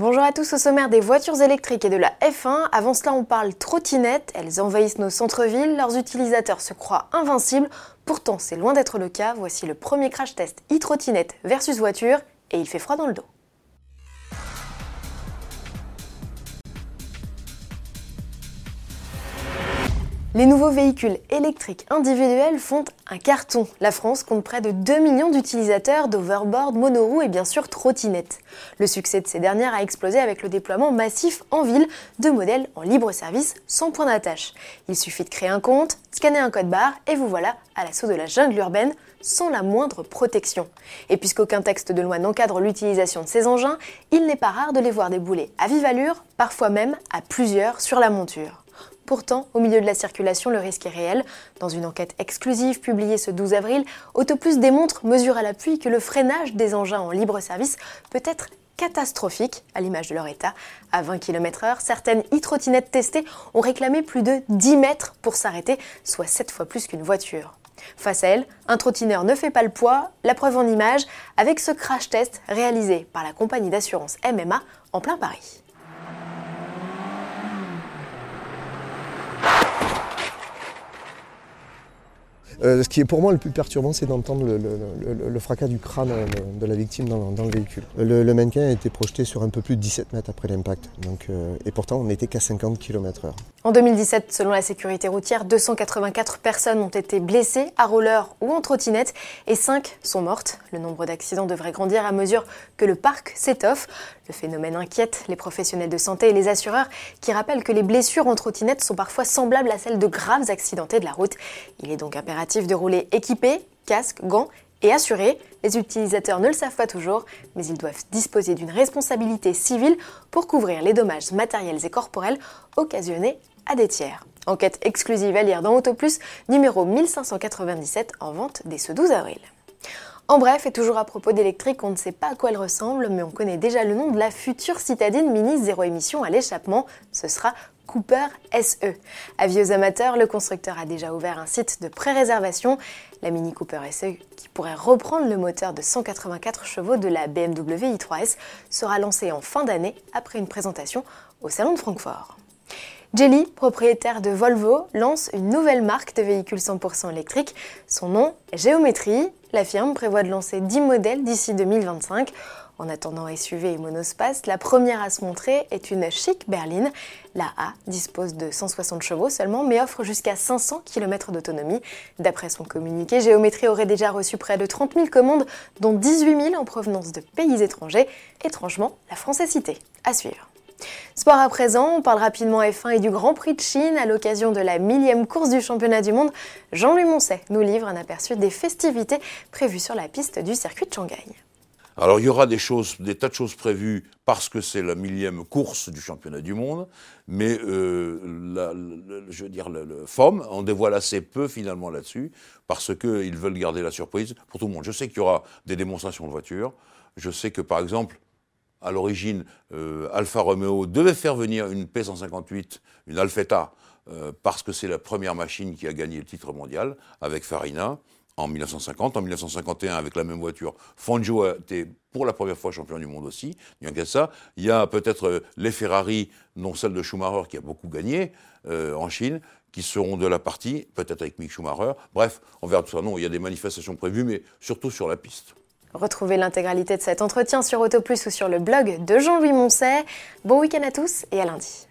Bonjour à tous au sommaire des voitures électriques et de la F1. Avant cela, on parle trottinettes. Elles envahissent nos centres-villes, leurs utilisateurs se croient invincibles. Pourtant, c'est loin d'être le cas. Voici le premier crash test e-trottinette versus voiture et il fait froid dans le dos. Les nouveaux véhicules électriques individuels font un carton. La France compte près de 2 millions d'utilisateurs d'overboard, monoroues et bien sûr trottinettes. Le succès de ces dernières a explosé avec le déploiement massif en ville de modèles en libre service sans point d'attache. Il suffit de créer un compte, scanner un code barre et vous voilà à l'assaut de la jungle urbaine sans la moindre protection. Et puisqu'aucun texte de loi n'encadre l'utilisation de ces engins, il n'est pas rare de les voir débouler à vive allure, parfois même à plusieurs sur la monture. Pourtant, au milieu de la circulation, le risque est réel. Dans une enquête exclusive publiée ce 12 avril, Autoplus démontre, mesure à l'appui, que le freinage des engins en libre service peut être catastrophique, à l'image de leur état. À 20 km/h, certaines e-trottinettes testées ont réclamé plus de 10 mètres pour s'arrêter, soit 7 fois plus qu'une voiture. Face à elle, un trottineur ne fait pas le poids, la preuve en image avec ce crash test réalisé par la compagnie d'assurance MMA en plein Paris. Euh, ce qui est pour moi le plus perturbant, c'est d'entendre le, fracas du crâne de la victime dans, le véhicule. Le, mannequin a été projeté sur un peu plus de 17 mètres après l'impact, euh, et pourtant on n'était qu'à 50 km/h. En 2017, selon la sécurité routière, 284 personnes ont été blessées à roller ou en trottinette et 5 sont mortes. Le nombre d'accidents devrait grandir à mesure que le parc s'étoffe. Le phénomène inquiète les professionnels de santé et les assureurs qui rappellent que les blessures en trottinette sont parfois semblables à celles de graves accidentés de la route. Il est donc impératif de rouler équipé, casque, gants et assuré. Les utilisateurs ne le savent pas toujours, mais ils doivent disposer d'une responsabilité civile pour couvrir les dommages matériels et corporels occasionnés à des tiers. Enquête exclusive à lire dans Autoplus, numéro 1597 en vente dès ce 12 avril. En bref, et toujours à propos d'électrique, on ne sait pas à quoi elle ressemble, mais on connaît déjà le nom de la future citadine mini zéro émission à l'échappement. Ce sera Cooper SE. Avis aux amateurs, le constructeur a déjà ouvert un site de pré-réservation. La Mini Cooper SE, qui pourrait reprendre le moteur de 184 chevaux de la BMW i3S, sera lancée en fin d'année après une présentation au Salon de Francfort. Jelly, propriétaire de Volvo, lance une nouvelle marque de véhicules 100% électriques. Son nom, Géométrie. La firme prévoit de lancer 10 modèles d'ici 2025. En attendant SUV et monospace, la première à se montrer est une chic berline. La A dispose de 160 chevaux seulement, mais offre jusqu'à 500 km d'autonomie. D'après son communiqué, Géométrie aurait déjà reçu près de 30 000 commandes, dont 18 000 en provenance de pays étrangers. Étrangement, la France est citée. À suivre. Sport à présent, on parle rapidement F1 et du Grand Prix de Chine à l'occasion de la millième course du championnat du monde. Jean-Louis Moncet nous livre un aperçu des festivités prévues sur la piste du circuit de Shanghai. Alors il y aura des choses, des tas de choses prévues parce que c'est la millième course du championnat du monde, mais euh, je veux dire le, FOM en dévoile assez peu finalement là-dessus parce qu'ils veulent garder la surprise pour tout le monde. Je sais qu'il y aura des démonstrations de voitures. Je sais que par exemple à l'origine, euh, Alfa Romeo devait faire venir une P158, une Alfetta, euh, parce que c'est la première machine qui a gagné le titre mondial avec Farina en 1950. En 1951, avec la même voiture, Fangio a été pour la première fois champion du monde aussi. Bien qu'à ça, il y a peut-être euh, les Ferrari, dont celle de Schumacher qui a beaucoup gagné en Chine, qui seront de la partie, peut-être avec Mick Schumacher. Bref, on verra tout ça. Non, il y a des manifestations prévues, mais surtout sur la piste. Retrouvez l'intégralité de cet entretien sur Autoplus ou sur le blog de Jean-Louis Moncet. Bon week-end à tous et à lundi.